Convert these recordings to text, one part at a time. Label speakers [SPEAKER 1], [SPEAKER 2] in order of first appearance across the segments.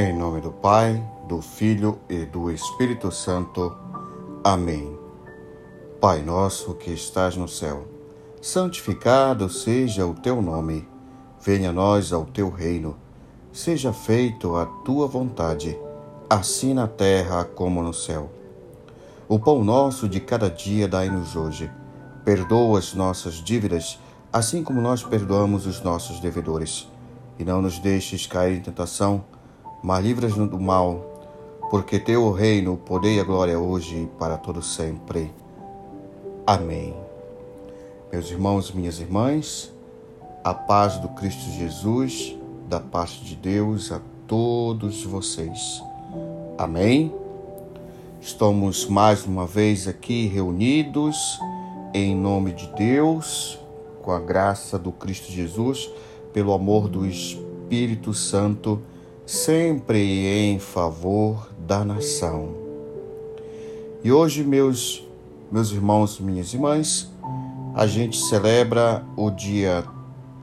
[SPEAKER 1] Em nome do Pai, do Filho e do Espírito Santo. Amém. Pai nosso que estás no céu, santificado seja o teu nome. Venha a nós ao teu reino. Seja feito a tua vontade, assim na terra como no céu. O pão nosso de cada dia dai-nos hoje. Perdoa as nossas dívidas, assim como nós perdoamos os nossos devedores. E não nos deixes cair em tentação, mas livras-nos do mal, porque teu o reino, o poder e a glória hoje e para todo sempre. Amém. Meus irmãos e minhas irmãs, a paz do Cristo Jesus, da parte de Deus a todos vocês. Amém. Estamos mais uma vez aqui reunidos em nome de Deus, com a graça do Cristo Jesus, pelo amor do Espírito Santo sempre em favor da nação. E hoje, meus, meus irmãos minhas irmãs, a gente celebra o dia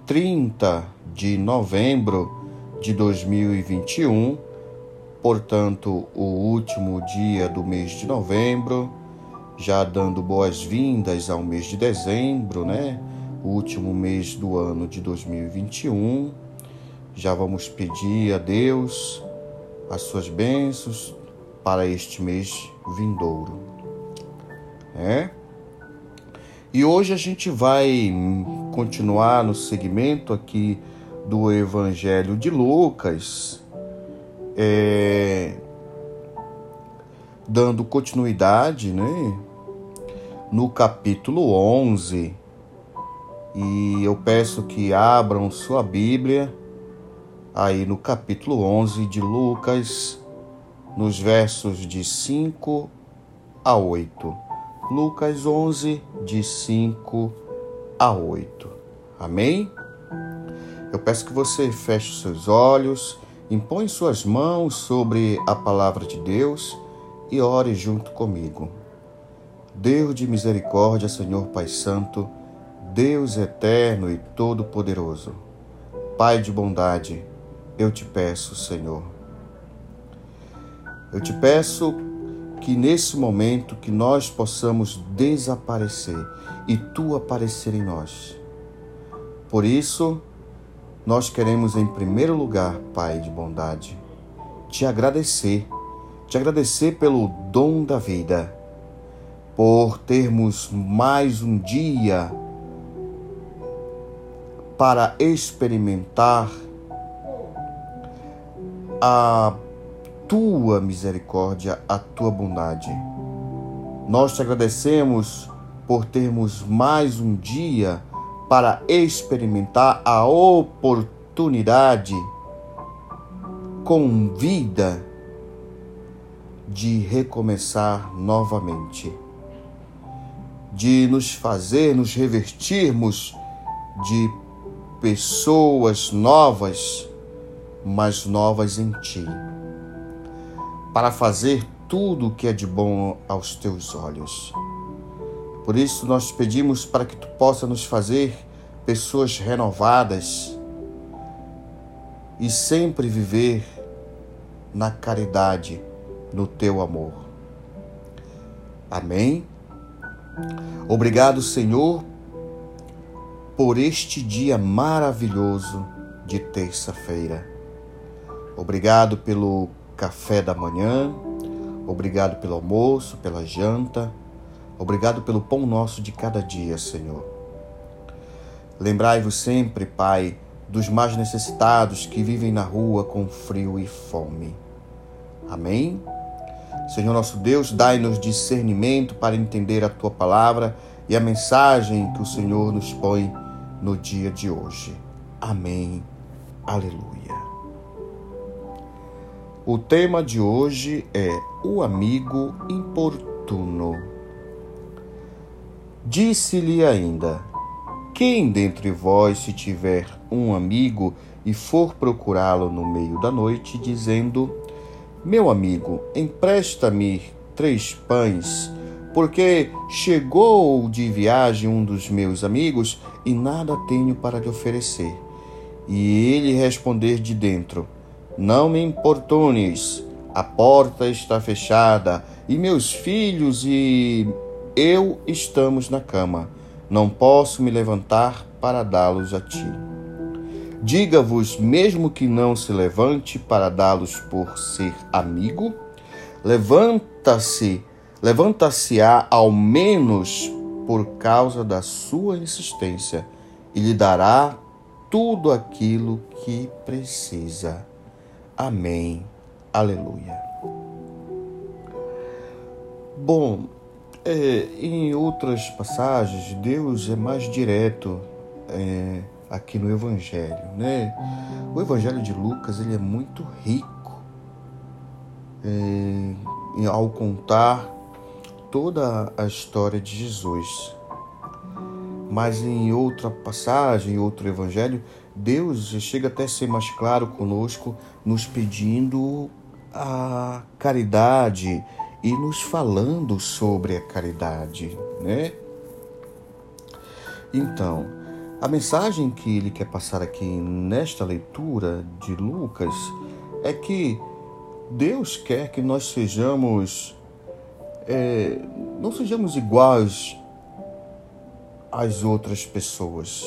[SPEAKER 1] 30 de novembro de 2021, portanto, o último dia do mês de novembro, já dando boas-vindas ao mês de dezembro, né? O último mês do ano de 2021 já vamos pedir a Deus as suas bênçãos para este mês vindouro. É? E hoje a gente vai continuar no segmento aqui do Evangelho de Lucas, é, dando continuidade, né? No capítulo 11. E eu peço que abram sua Bíblia aí no capítulo 11 de Lucas, nos versos de 5 a 8. Lucas 11, de 5 a 8. Amém? Eu peço que você feche os seus olhos, impõe suas mãos sobre a palavra de Deus e ore junto comigo. Deus de misericórdia, Senhor Pai Santo, Deus eterno e todo-poderoso, Pai de bondade, eu te peço, Senhor. Eu te peço que nesse momento que nós possamos desaparecer e tu aparecer em nós. Por isso, nós queremos em primeiro lugar, Pai de bondade, te agradecer, te agradecer pelo dom da vida, por termos mais um dia para experimentar a tua misericórdia, a tua bondade. Nós te agradecemos por termos mais um dia para experimentar a oportunidade com vida de recomeçar novamente, de nos fazer, nos revertirmos de pessoas novas mas novas em ti, para fazer tudo o que é de bom aos teus olhos. Por isso nós pedimos para que tu possa nos fazer pessoas renovadas e sempre viver na caridade, no teu amor. Amém. Obrigado, Senhor, por este dia maravilhoso de terça-feira. Obrigado pelo café da manhã, obrigado pelo almoço, pela janta, obrigado pelo pão nosso de cada dia, Senhor. Lembrai-vos sempre, Pai, dos mais necessitados que vivem na rua com frio e fome. Amém? Senhor nosso Deus, dai-nos discernimento para entender a tua palavra e a mensagem que o Senhor nos põe no dia de hoje. Amém. Aleluia. O tema de hoje é o amigo importuno. Disse-lhe ainda: Quem dentre vós, se tiver um amigo e for procurá-lo no meio da noite, dizendo: Meu amigo, empresta-me três pães, porque chegou de viagem um dos meus amigos e nada tenho para lhe oferecer. E ele responder de dentro: Não me importunes, a porta está fechada e meus filhos e eu estamos na cama. Não posso me levantar para dá-los a ti. Diga-vos, mesmo que não se levante para dá-los por ser amigo, levanta-se, levanta-se-á ao menos por causa da sua insistência e lhe dará tudo aquilo que precisa. Amém. Aleluia. Bom, é, em outras passagens, Deus é mais direto é, aqui no Evangelho, né? O Evangelho de Lucas ele é muito rico é, ao contar toda a história de Jesus. Mas em outra passagem, em outro Evangelho, Deus chega até a ser mais claro conosco, nos pedindo a caridade e nos falando sobre a caridade, né? Então, a mensagem que ele quer passar aqui nesta leitura de Lucas é que Deus quer que nós sejamos, é, não sejamos iguais às outras pessoas.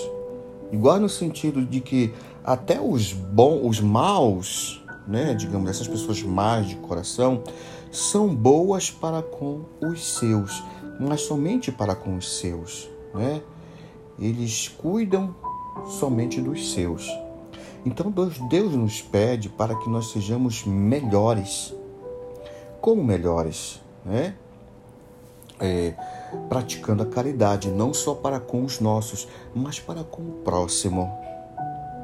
[SPEAKER 1] Igual no sentido de que até os bons, os maus, né, digamos, essas pessoas más de coração, são boas para com os seus, mas somente para com os seus, né? Eles cuidam somente dos seus. Então Deus, nos pede para que nós sejamos melhores. Como melhores, né? É, praticando a caridade, não só para com os nossos, mas para com o próximo.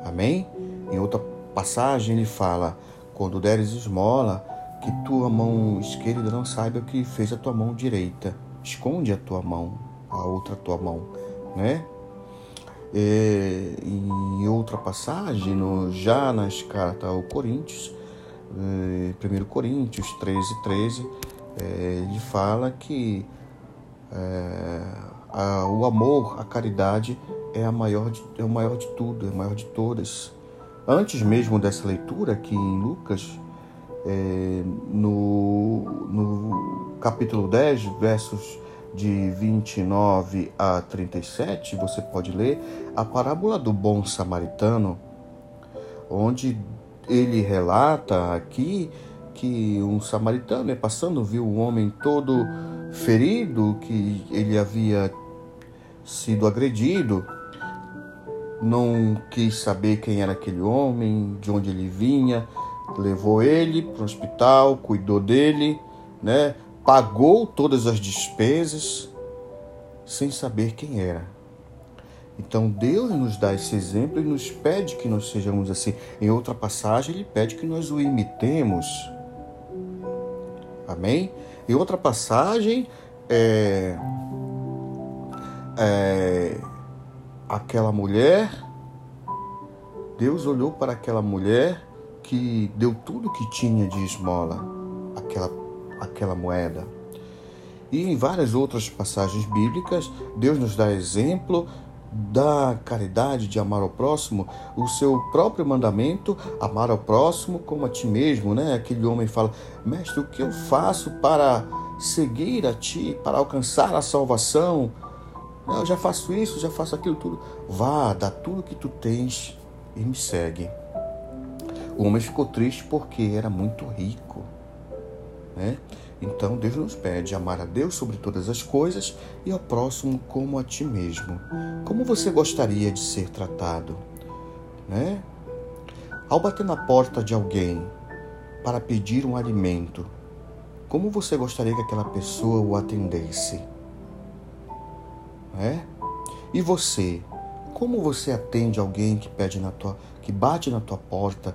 [SPEAKER 1] Amém? Em outra passagem ele fala: quando deres esmola, que tua mão esquerda não saiba o que fez a tua mão direita. Esconde a tua mão, a outra tua mão, né? É, em outra passagem, no, já nas cartas ao Coríntios, é, 1 Coríntios 13, 13, é, ele fala que a, o amor, a caridade é, a maior de, é o maior de tudo, é a maior de todas. Antes mesmo dessa leitura, aqui em Lucas, é, no, no capítulo 10, versos de 29 a 37, você pode ler a parábola do bom samaritano, onde ele relata aqui que um samaritano, né, passando, viu um homem todo ferido, que ele havia sido agredido, não quis saber quem era aquele homem, de onde ele vinha, levou ele para o hospital, cuidou dele, né? pagou todas as despesas sem saber quem era. Então Deus nos dá esse exemplo e nos pede que nós sejamos assim. Em outra passagem, ele pede que nós o imitemos. Amém? Em outra passagem, é, é, aquela mulher, Deus olhou para aquela mulher que deu tudo que tinha de esmola, aquela, aquela moeda. E em várias outras passagens bíblicas, Deus nos dá exemplo da caridade de amar ao próximo, o seu próprio mandamento, amar ao próximo como a ti mesmo, né? Aquele homem fala: "Mestre, o que eu faço para seguir a ti, para alcançar a salvação?" Eu já faço isso, já faço aquilo tudo. Vá, dá tudo que tu tens e me segue. O homem ficou triste porque era muito rico, né? Então Deus nos pede amar a Deus sobre todas as coisas e ao próximo como a ti mesmo. Como você gostaria de ser tratado, né? Ao bater na porta de alguém para pedir um alimento, como você gostaria que aquela pessoa o atendesse? Né? E você, como você atende alguém que pede na tua, que bate na tua porta,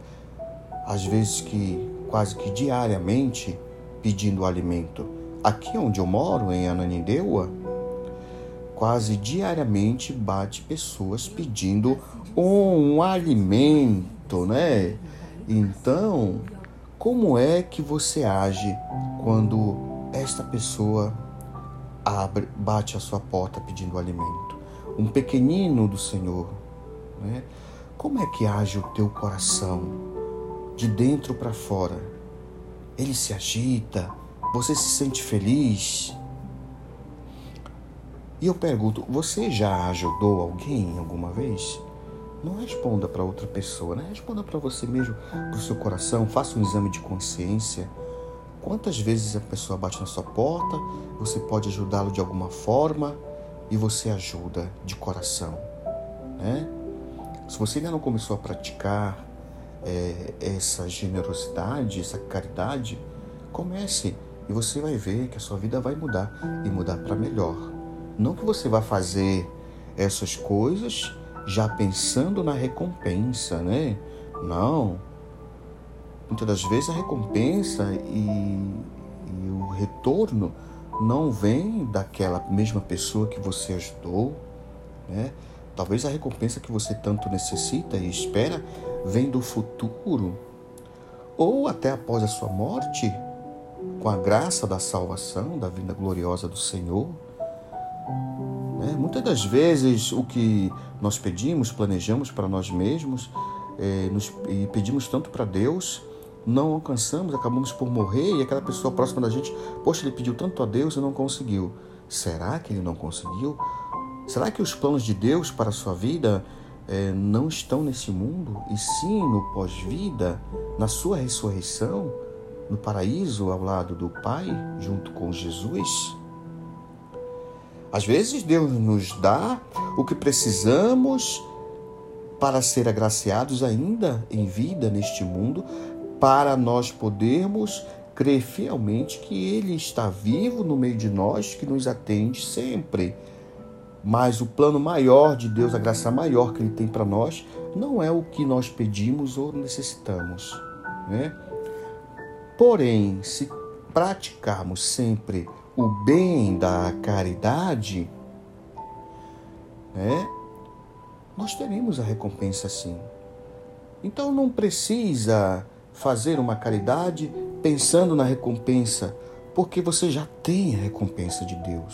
[SPEAKER 1] às vezes que quase que diariamente pedindo alimento. Aqui onde eu moro, em Ananindeua, quase diariamente bate pessoas pedindo um alimento, né? Então, como é que você age quando esta pessoa abre, bate a sua porta pedindo alimento? Um pequenino do Senhor, né? Como é que age o teu coração? de dentro para fora. Ele se agita, você se sente feliz. E eu pergunto: você já ajudou alguém alguma vez? Não responda para outra pessoa, né? Responda para você mesmo, para o seu coração. Faça um exame de consciência. Quantas vezes a pessoa bate na sua porta, você pode ajudá-lo de alguma forma e você ajuda de coração, né? Se você ainda não começou a praticar é, essa generosidade, essa caridade, comece e você vai ver que a sua vida vai mudar e mudar para melhor. Não que você vá fazer essas coisas já pensando na recompensa, né? Não. Muitas das vezes a recompensa e, e o retorno não vem daquela mesma pessoa que você ajudou, né? Talvez a recompensa que você tanto necessita e espera vem do futuro, ou até após a sua morte, com a graça da salvação, da vinda gloriosa do Senhor. Né? Muitas das vezes o que nós pedimos, planejamos para nós mesmos é, nos, e pedimos tanto para Deus, não alcançamos, acabamos por morrer e aquela pessoa próxima da gente, poxa, ele pediu tanto a Deus e não conseguiu. Será que ele não conseguiu? Será que os planos de Deus para a sua vida é, não estão nesse mundo, e sim no pós-vida, na sua ressurreição, no paraíso ao lado do Pai, junto com Jesus? Às vezes Deus nos dá o que precisamos para ser agraciados ainda em vida neste mundo, para nós podermos crer fielmente que Ele está vivo no meio de nós, que nos atende sempre mas o plano maior de Deus, a graça maior que Ele tem para nós, não é o que nós pedimos ou necessitamos. Né? Porém, se praticarmos sempre o bem da caridade, né, nós teremos a recompensa sim. Então não precisa fazer uma caridade pensando na recompensa, porque você já tem a recompensa de Deus.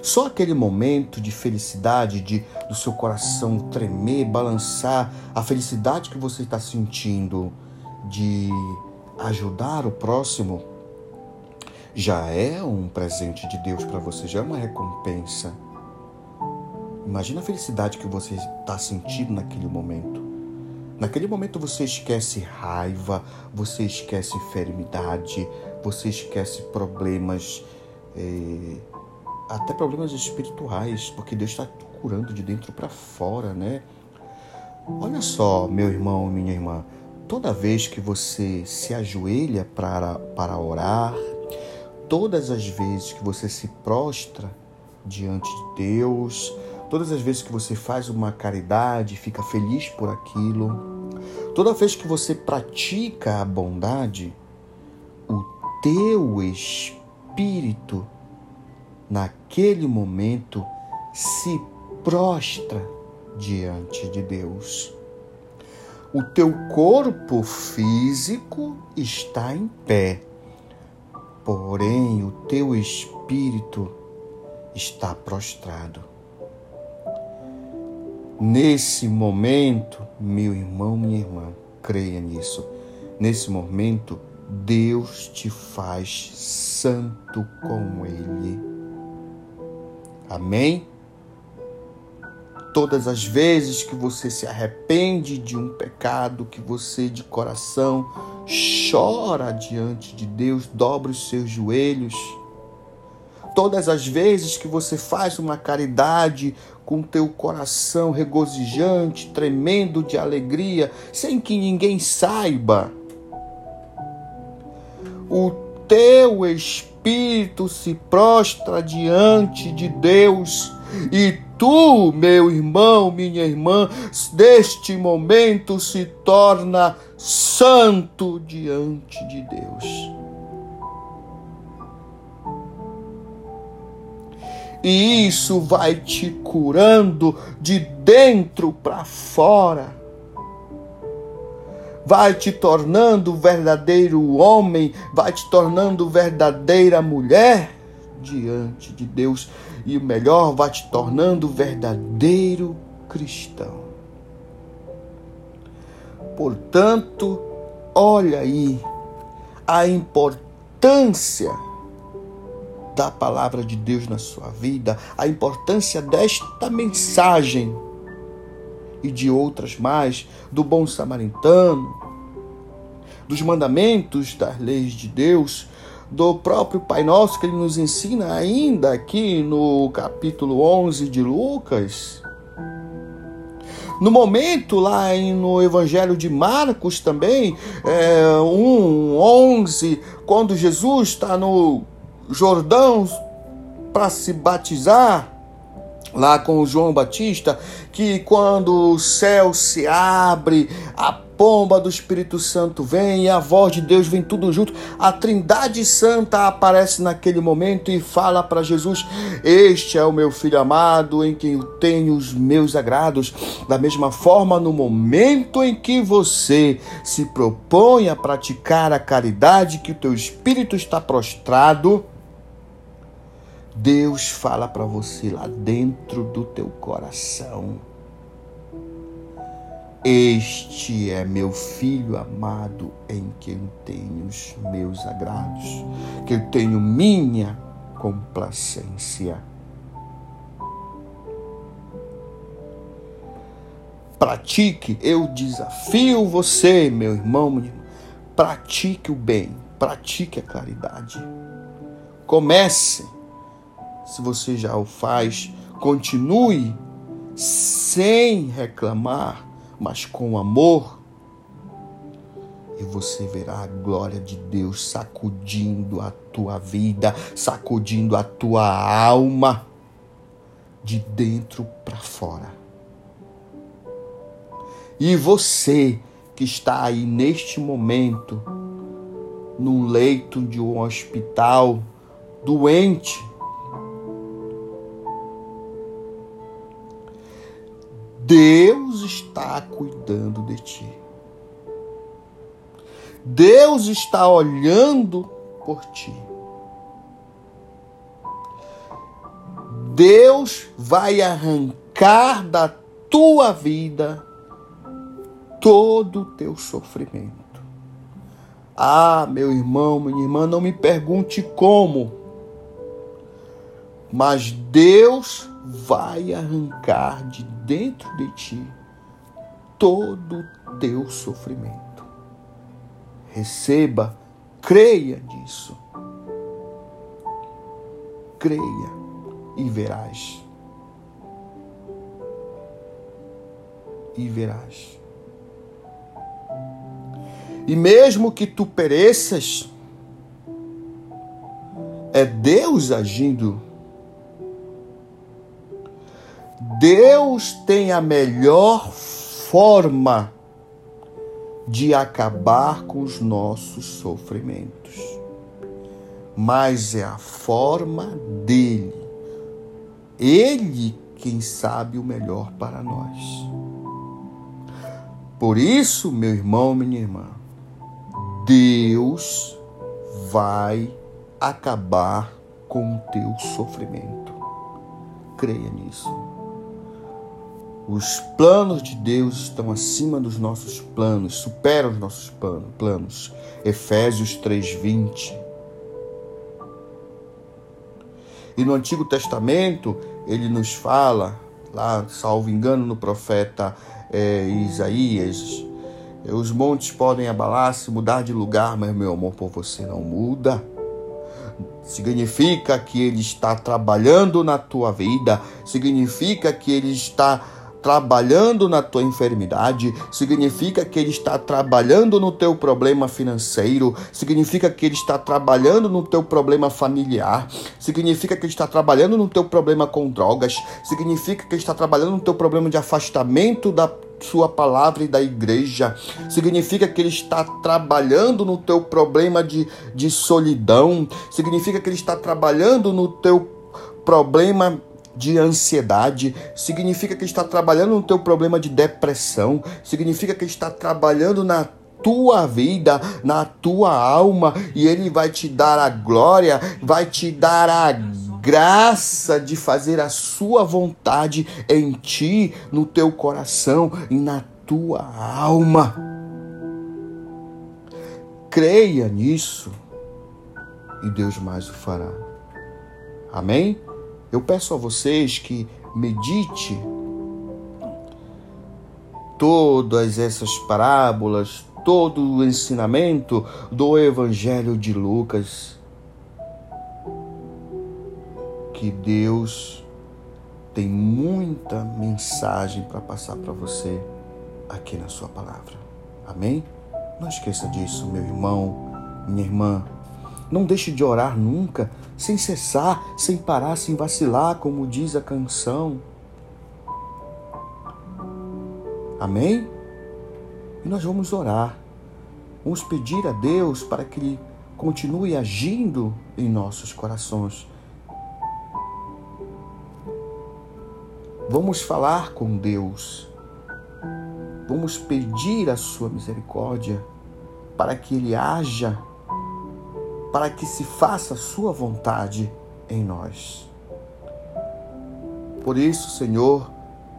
[SPEAKER 1] Só aquele momento de felicidade, de do seu coração tremer, balançar, a felicidade que você está sentindo de ajudar o próximo, já é um presente de Deus para você, já é uma recompensa. Imagina a felicidade que você está sentindo naquele momento. Naquele momento você esquece raiva, você esquece enfermidade, você esquece problemas. Eh, até problemas espirituais, porque Deus está curando de dentro para fora, né? Olha só, meu irmão, minha irmã, toda vez que você se ajoelha para, para orar, todas as vezes que você se prostra diante de Deus, todas as vezes que você faz uma caridade, fica feliz por aquilo, toda vez que você pratica a bondade, o teu espírito naquele momento, se prostra diante de Deus. O teu corpo físico está em pé, porém o teu espírito está prostrado. Nesse momento, meu irmão, minha irmã, creia nisso. Nesse momento, Deus te faz santo com Ele. Amém? Todas as vezes que você se arrepende de um pecado, que você de coração chora diante de Deus, dobra os seus joelhos. Todas as vezes que você faz uma caridade com teu coração regozijante, tremendo de alegria, sem que ninguém saiba, o teu espírito se prostra diante de Deus e tu, meu irmão, minha irmã, deste momento se torna santo diante de Deus. E isso vai te curando de dentro para fora vai te tornando verdadeiro homem, vai te tornando verdadeira mulher diante de Deus e o melhor, vai te tornando verdadeiro cristão. Portanto, olha aí a importância da palavra de Deus na sua vida, a importância desta mensagem e de outras mais, do bom samaritano, dos mandamentos, das leis de Deus, do próprio Pai Nosso que ele nos ensina ainda aqui no capítulo 11 de Lucas. No momento lá no Evangelho de Marcos também, é, 1, 11, quando Jesus está no Jordão para se batizar, lá com João Batista, que quando o céu se abre, a pomba do Espírito Santo vem e a voz de Deus vem tudo junto. A Trindade Santa aparece naquele momento e fala para Jesus: Este é o meu filho amado, em quem eu tenho os meus agrados. Da mesma forma, no momento em que você se propõe a praticar a caridade, que o teu espírito está prostrado, Deus fala para você lá dentro do teu coração. Este é meu filho amado em quem tenho os meus agrados, que eu tenho minha complacência. Pratique, eu desafio você, meu irmão, minha irmã, pratique o bem, pratique a claridade. Comece se você já o faz, continue sem reclamar, mas com amor. E você verá a glória de Deus sacudindo a tua vida, sacudindo a tua alma de dentro para fora. E você que está aí neste momento, num leito de um hospital, doente, Deus está cuidando de ti. Deus está olhando por ti. Deus vai arrancar da tua vida todo o teu sofrimento. Ah, meu irmão, minha irmã, não me pergunte como, mas Deus vai arrancar de dentro de ti todo o teu sofrimento. Receba, creia nisso. Creia e verás. E verás. E mesmo que tu pereças, é Deus agindo Deus tem a melhor forma de acabar com os nossos sofrimentos, mas é a forma dele. Ele quem sabe o melhor para nós. Por isso, meu irmão, minha irmã, Deus vai acabar com o teu sofrimento. Creia nisso. Os planos de Deus estão acima dos nossos planos, superam os nossos planos. Efésios 3:20. E no Antigo Testamento, ele nos fala, lá, salvo engano, no profeta é, Isaías, os montes podem abalar-se, mudar de lugar, mas meu amor por você não muda. Significa que ele está trabalhando na tua vida, significa que ele está trabalhando na tua enfermidade, significa que ele está trabalhando no teu problema financeiro, significa que ele está trabalhando no teu problema familiar, significa que ele está trabalhando no teu problema com drogas, significa que ele está trabalhando no teu problema de afastamento da sua palavra e da igreja. Significa que ele está trabalhando no teu problema de, de solidão. Significa que ele está trabalhando no teu problema de ansiedade, significa que está trabalhando no teu problema de depressão, significa que está trabalhando na tua vida, na tua alma, e ele vai te dar a glória, vai te dar a graça de fazer a sua vontade em ti, no teu coração e na tua alma. Creia nisso e Deus mais o fará. Amém? Eu peço a vocês que medite todas essas parábolas, todo o ensinamento do Evangelho de Lucas. Que Deus tem muita mensagem para passar para você aqui na sua palavra. Amém? Não esqueça disso, meu irmão, minha irmã. Não deixe de orar nunca, sem cessar, sem parar, sem vacilar, como diz a canção. Amém? E nós vamos orar. Vamos pedir a Deus para que Ele continue agindo em nossos corações. Vamos falar com Deus. Vamos pedir a Sua misericórdia para que Ele haja para que se faça sua vontade em nós. Por isso, Senhor,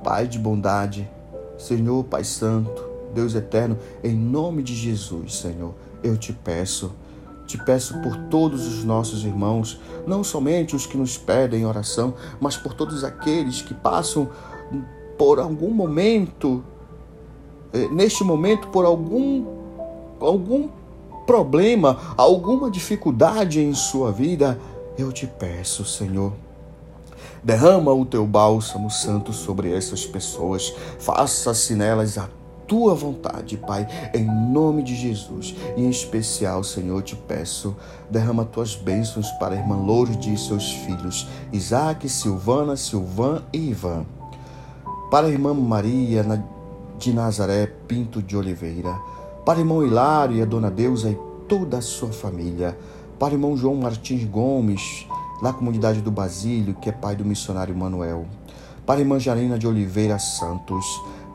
[SPEAKER 1] Pai de bondade, Senhor Pai Santo, Deus eterno, em nome de Jesus, Senhor, eu te peço, te peço por todos os nossos irmãos, não somente os que nos pedem oração, mas por todos aqueles que passam por algum momento, eh, neste momento, por algum, algum problema, alguma dificuldade em sua vida, eu te peço, Senhor. Derrama o teu bálsamo santo sobre essas pessoas. Faça-se nelas a tua vontade, Pai, em nome de Jesus. E em especial, Senhor, te peço, derrama tuas bênçãos para a irmã Lourdes e seus filhos, Isaac, Silvana, Silvan e Ivan. Para a irmã Maria de Nazaré Pinto de Oliveira para irmão Hilário e a dona Deusa e toda a sua família, para irmão João Martins Gomes, na comunidade do Basílio, que é pai do missionário Manuel, para a irmã Jarina de Oliveira Santos,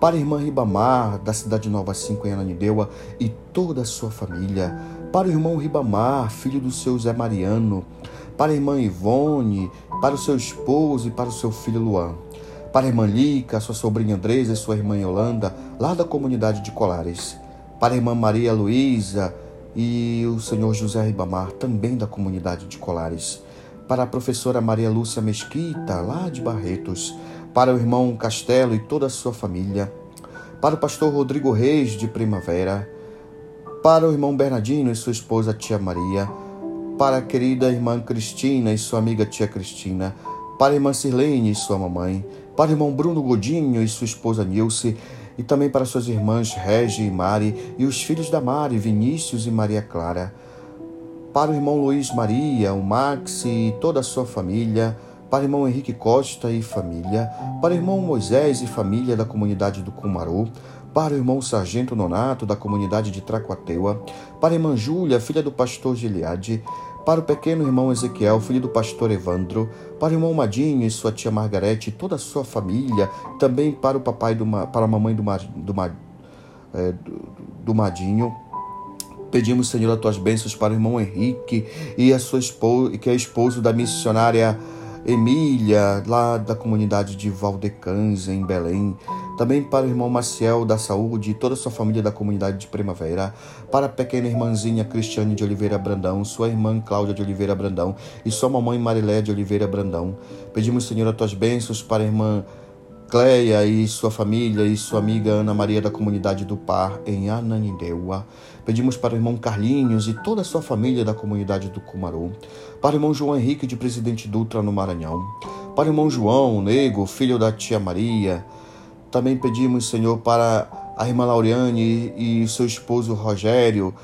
[SPEAKER 1] para a irmã Ribamar, da cidade Nova 5 em Ananindeua, e toda a sua família, para o irmão Ribamar, filho do seu Zé Mariano, para a irmã Ivone, para o seu esposo e para o seu filho Luan, para a irmã Lica, sua sobrinha Andresa e sua irmã Yolanda, lá da comunidade de Colares, para a irmã Maria Luísa e o senhor José Ribamar, também da comunidade de Colares, para a professora Maria Lúcia Mesquita, lá de Barretos, para o irmão Castelo e toda a sua família, para o pastor Rodrigo Reis de Primavera, para o irmão Bernardino e sua esposa Tia Maria, para a querida irmã Cristina e sua amiga Tia Cristina, para a irmã Sirlene e sua mamãe, para o irmão Bruno Godinho e sua esposa Nilce, e também para suas irmãs Regi e Mari, e os filhos da Mari, Vinícius e Maria Clara. Para o irmão Luiz Maria, o Max e toda a sua família, para o irmão Henrique Costa e família, para o irmão Moisés e família da comunidade do Cumaru, para o irmão Sargento Nonato da comunidade de Tracuateua, para a irmã Júlia, filha do pastor Gileade, para o pequeno irmão Ezequiel, filho do pastor Evandro, para o irmão Madinho e sua tia Margarete e toda a sua família, também para o papai do, para a mamãe do, do, é, do, do Madinho. Pedimos, Senhor, as tuas bênçãos para o irmão Henrique e a sua esposa, que é esposo da missionária Emília, lá da comunidade de Valdecães, em Belém. Também para o irmão Maciel da Saúde e toda a sua família da comunidade de Primavera. Para a pequena irmãzinha Cristiane de Oliveira Brandão, sua irmã Cláudia de Oliveira Brandão e sua mamãe Marilé de Oliveira Brandão. Pedimos, Senhor, as tuas bênçãos para a irmã Cleia e sua família e sua amiga Ana Maria da comunidade do Par em Ananindeua. Pedimos para o irmão Carlinhos e toda a sua família da comunidade do Cumaru. Para o irmão João Henrique de Presidente Dutra no Maranhão. Para o irmão João Nego, filho da tia Maria. Também pedimos, Senhor, para a irmã Lauriane e seu esposo Rogério,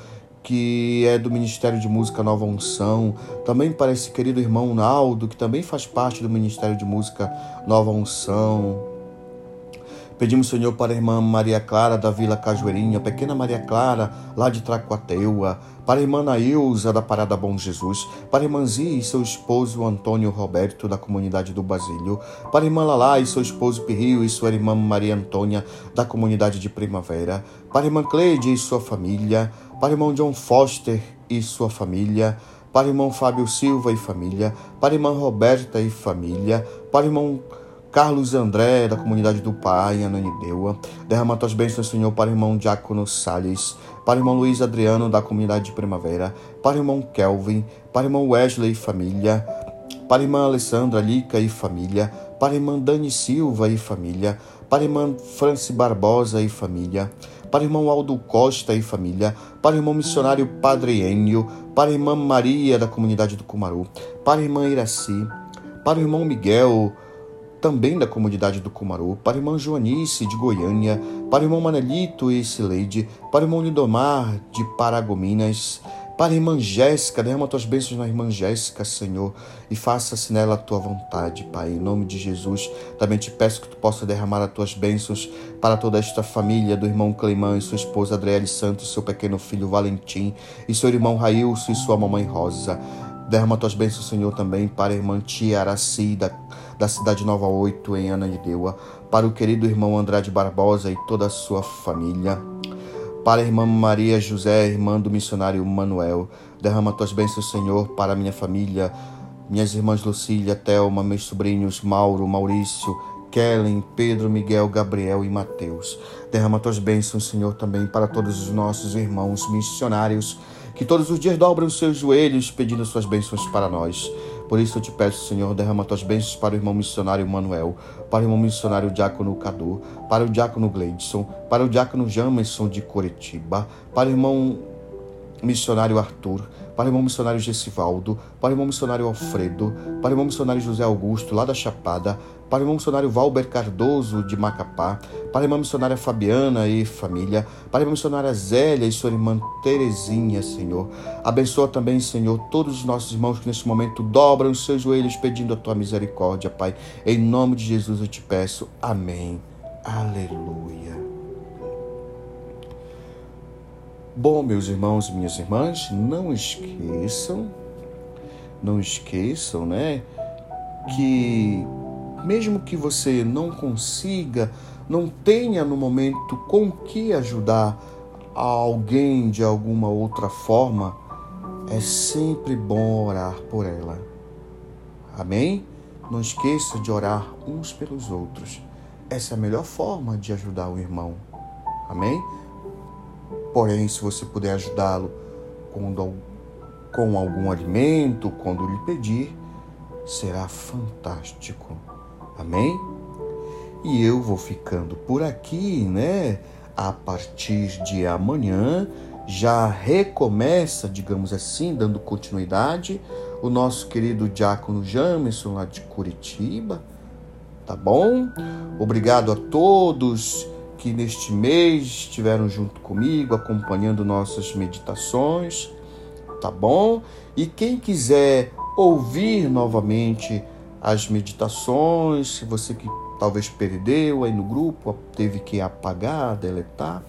[SPEAKER 1] que é do Ministério de Música Nova Unção, também para esse querido irmão Naldo, que também faz parte do Ministério de Música Nova Unção, Pedimos, Senhor, para a irmã Maria Clara da Vila Cajueirinha, pequena Maria Clara, lá de Tracuateua, para a irmã Nailza da Parada Bom Jesus, para a irmã Zia e seu esposo Antônio Roberto da comunidade do Basílio, para a irmã Lalá e seu esposo Pirrio e sua irmã Maria Antônia da comunidade de Primavera, para a irmã Cleide e sua família, para o irmão John Foster e sua família, para o irmão Fábio Silva e família, para a irmã Roberta e família, para o irmão Carlos André, da comunidade do Pai, Ananindeua. Derrama tuas bênçãos, Senhor, para o irmão Diácono Salles, para o irmão Luiz Adriano, da comunidade de Primavera, para o irmão Kelvin, para o irmão Wesley e família, para a irmã Alessandra Lica e família, para a irmã Dani Silva e família, para a irmã Franci Barbosa e família, para o irmão Aldo Costa e família, para o irmão missionário Padre Enio, para a irmã Maria da comunidade do Cumaru, para a irmã Iraci, para o irmão Miguel, também da comunidade do Cumaru, para o irmão Joanice de Goiânia, para o irmão Manelito e Sileide, para o irmão Lindomar de Paragominas, para a irmã Jéssica, derrama tuas bênçãos na irmã Jéssica, Senhor, e faça-se nela a tua vontade, Pai. Em nome de Jesus, também te peço que tu possa derramar as tuas bênçãos para toda esta família do irmão Cleimão e sua esposa Adriele Santos, seu pequeno filho Valentim, e seu irmão Railson e sua mamãe Rosa. Derrama tuas bênçãos, Senhor, também para a irmã Tia Araci, da, da cidade Nova Oito, em Ananindeua, para o querido irmão Andrade Barbosa e toda a sua família. Para a irmã Maria José, irmã do missionário Manuel, derrama tuas bênçãos, Senhor, para a minha família, minhas irmãs Lucília, Thelma, meus sobrinhos Mauro, Maurício, Kellen, Pedro, Miguel, Gabriel e Mateus. Derrama tuas bênçãos, Senhor, também para todos os nossos irmãos missionários que todos os dias dobram os seus joelhos pedindo suas bênçãos para nós. Por isso eu te peço, Senhor, derrama tuas bênçãos para o irmão missionário Manuel, para o irmão missionário Diácono Cadu, para o Diácono Gleidson, para o Diácono Jamerson de Curitiba, para o irmão missionário Arthur, para o irmão missionário Gessivaldo, para o irmão missionário Alfredo, para o irmão missionário José Augusto, lá da Chapada, para o irmão missionário Valber Cardoso, de Macapá, para a irmã missionária Fabiana e família, para a irmã missionária Zélia e sua irmã Terezinha, Senhor. Abençoa também, Senhor, todos os nossos irmãos que nesse momento dobram os seus joelhos pedindo a tua misericórdia, Pai. Em nome de Jesus eu te peço. Amém. Aleluia. Bom, meus irmãos e minhas irmãs, não esqueçam, não esqueçam, né, que mesmo que você não consiga, não tenha no momento com que ajudar alguém de alguma outra forma, é sempre bom orar por ela. Amém? Não esqueça de orar uns pelos outros. Essa é a melhor forma de ajudar o irmão. Amém? Porém, se você puder ajudá-lo com algum alimento, quando lhe pedir, será fantástico. Amém? E eu vou ficando por aqui, né? A partir de amanhã já recomeça, digamos assim, dando continuidade, o nosso querido diácono Jamerson lá de Curitiba, tá bom? Obrigado a todos que neste mês estiveram junto comigo, acompanhando nossas meditações, tá bom? E quem quiser ouvir novamente as meditações, você que talvez perdeu aí no grupo, teve que apagar, deletar,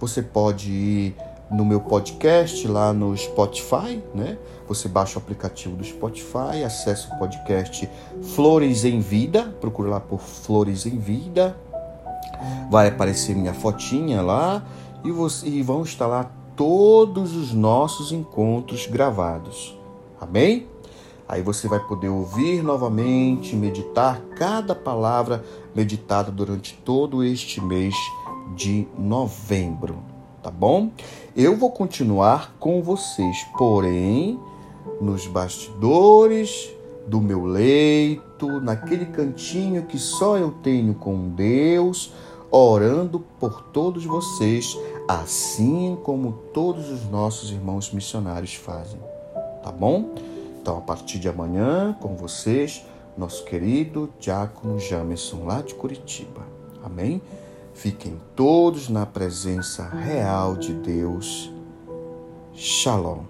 [SPEAKER 1] você pode ir no meu podcast lá no Spotify, né? Você baixa o aplicativo do Spotify, acessa o podcast Flores em Vida, procura lá por Flores em Vida, vai aparecer minha fotinha lá e, você, e vão estar lá todos os nossos encontros gravados. Amém? Aí você vai poder ouvir novamente, meditar cada palavra meditada durante todo este mês de novembro, tá bom? Eu vou continuar com vocês, porém, nos bastidores do meu leito, naquele cantinho que só eu tenho com Deus, orando por todos vocês, assim como todos os nossos irmãos missionários fazem, tá bom? Então, a partir de amanhã, com vocês, nosso querido Diácono Jamerson, lá de Curitiba. Amém? Fiquem todos na presença real de Deus. Shalom.